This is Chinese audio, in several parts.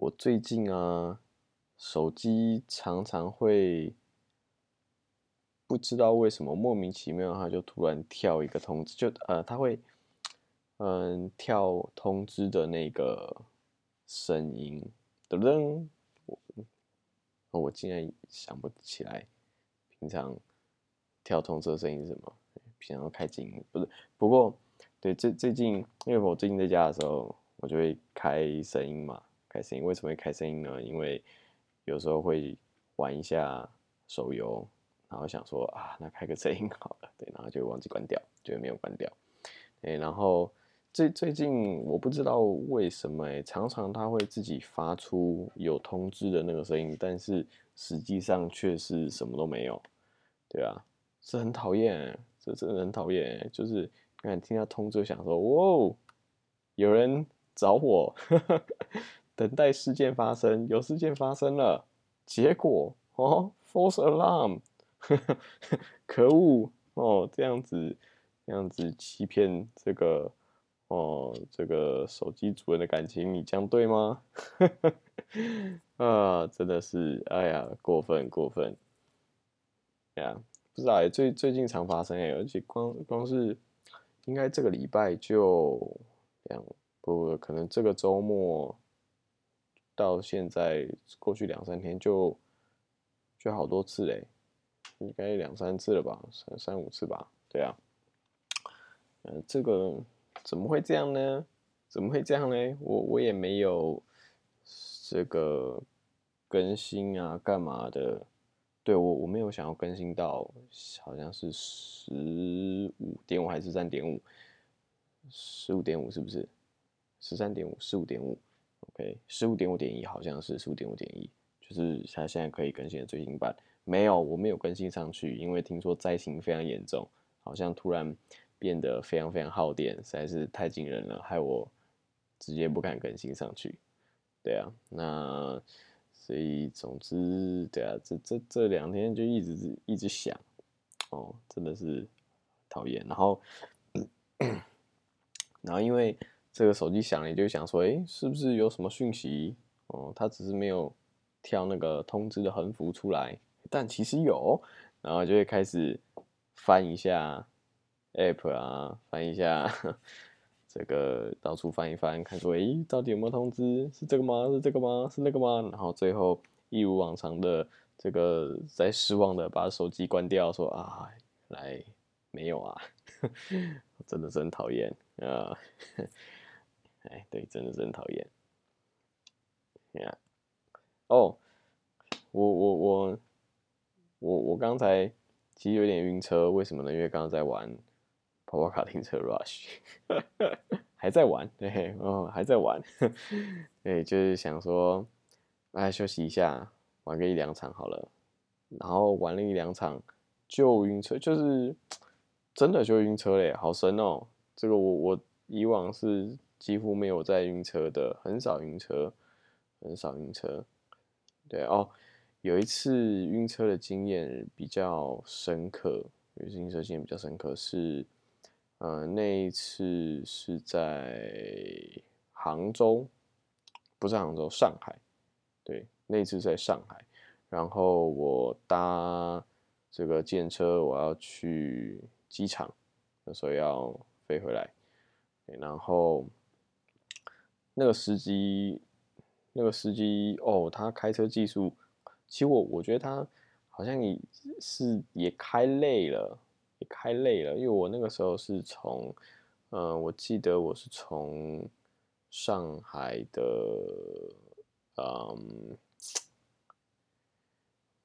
我最近啊，手机常常会不知道为什么莫名其妙，它就突然跳一个通知，就呃，它会嗯跳通知的那个声音，噔噔，我我竟然想不起来平常跳通知的声音是什么，平常开静音不是，不过对最最近，因为我最近在家的时候，我就会开声音嘛。开声音为什么会开声音呢？因为有时候会玩一下手游，然后想说啊，那开个声音好了，对，然后就忘记关掉，就没有关掉。哎，然后最最近我不知道为什么，常常它会自己发出有通知的那个声音，但是实际上却是什么都没有，对啊，是很讨厌，这真的很讨厌，就是看听到通知想说，哇，有人找我。等待事件发生，有事件发生了，结果哦，false alarm，可恶哦，这样子，这样子欺骗这个哦，这个手机主人的感情，你这样对吗？啊，真的是，哎呀，过分过分，呀，不知道哎，最最近常发生哎，而且光光是应该这个礼拜就两不，可能这个周末。到现在过去两三天就就好多次嘞，应该两三次了吧，三三五次吧，对啊，嗯，这个怎么会这样呢？怎么会这样呢？我我也没有这个更新啊，干嘛的？对我我没有想要更新到好像是十五点五还是三点五，十五点五是不是？十三点五，十五点五。OK，十五点五点一好像是十五点五点一，就是它现在可以更新的最新版。没有，我没有更新上去，因为听说灾情非常严重，好像突然变得非常非常耗电，实在是太惊人了，害我直接不敢更新上去。对啊，那所以总之，对啊，这这这两天就一直一直想，哦，真的是讨厌。然后，然后因为。这个手机响了，你就想说，哎，是不是有什么讯息？哦，它只是没有跳那个通知的横幅出来，但其实有，然后就会开始翻一下 app 啊，翻一下 这个到处翻一翻，看说，哎，到底有没有通知？是这个吗？是这个吗？是那个吗？然后最后一如往常的这个在失望的把手机关掉，说啊，来没有啊，真的是很讨厌啊。哎，对，真的是很讨厌。呀，哦，我我我我我刚才其实有点晕车，为什么呢？因为刚刚在玩跑跑卡丁车 Rush，还在玩，对，哦，还在玩，对，就是想说，来休息一下，玩个一两场好了。然后玩了一两场就晕车，就是真的就晕车嘞，好神哦！这个我我以往是。几乎没有在晕车的，很少晕车，很少晕车。对哦，有一次晕车的经验比较深刻，有一次晕车经验比较深刻是，呃，那一次是在杭州，不是杭州，上海。对，那一次在上海，然后我搭这个电车，我要去机场，那时候要飞回来，然后。那个司机，那个司机哦，他开车技术，其实我我觉得他好像也是也开累了，也开累了，因为我那个时候是从，嗯，我记得我是从上海的，嗯，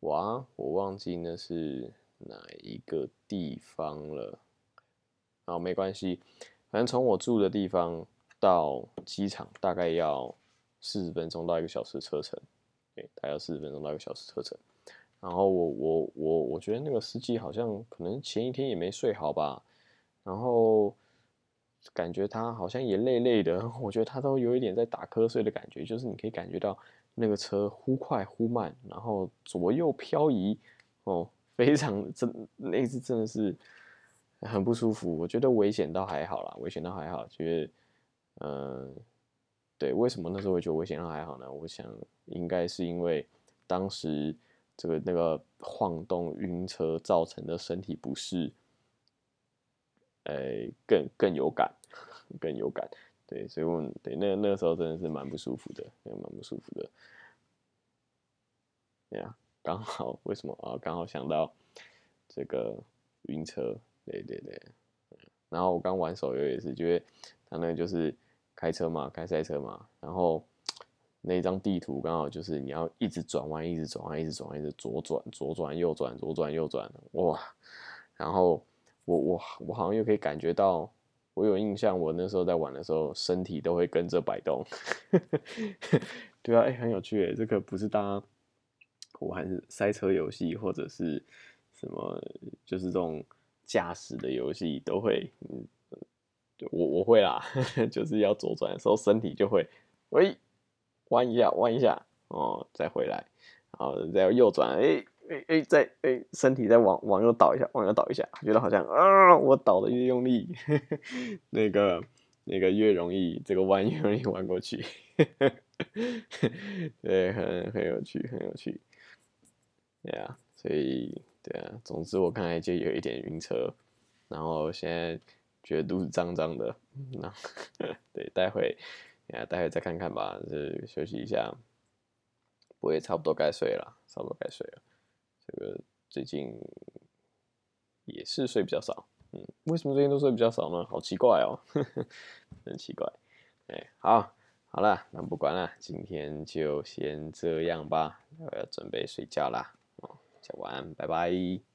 哇，我忘记那是哪一个地方了，好，没关系，反正从我住的地方。到机场大概要四十分钟到一个小时车程，对，大概四十分钟到一个小时车程。然后我我我我觉得那个司机好像可能前一天也没睡好吧，然后感觉他好像也累累的，我觉得他都有一点在打瞌睡的感觉，就是你可以感觉到那个车忽快忽慢，然后左右漂移，哦，非常真那次真的是很不舒服。我觉得危险倒还好啦，危险倒还好，觉得。嗯，对，为什么那时候会觉得危险还好呢？我想应该是因为当时这个那个晃动晕车造成的身体不适，呃，更更有感，更有感。对，所以我对那那个时候真的是蛮不舒服的，蛮不舒服的。对呀，刚好为什么啊？刚好想到这个晕车，对对对。然后我刚玩手游也是，觉得他那个就是开车嘛，开赛车嘛，然后那张地图刚好就是你要一直转弯，一直转弯，一直转弯，一直左转，左转，右转，左转，右转，哇！然后我我我好像又可以感觉到。我有印象，我那时候在玩的时候，身体都会跟着摆动。对啊，哎，很有趣哎，这个不是当玩赛车游戏或者是什么，就是这种驾驶的游戏都会，嗯，我我会啦，就是要左转的时候，身体就会，喂，弯一下，弯一下，哦，再回来，然后再右转，哎。哎哎，再哎，身体再往往右倒一下，往右倒一下，觉得好像啊，我倒的越用力，那个那个越容易，这个弯越容易弯过去，对，很很有趣，很有趣，对啊，所以对啊，总之我刚才就有一点晕车，然后现在觉得肚子胀胀的，那对，待会啊，待会再看看吧，就休息一下，我也差不多该睡了，差不多该睡了。这个最近也是睡比较少，嗯，为什么最近都睡比较少呢？好奇怪哦，很奇怪。哎，好，好了，那不管了，今天就先这样吧，我要准备睡觉啦。哦，讲晚安，拜拜。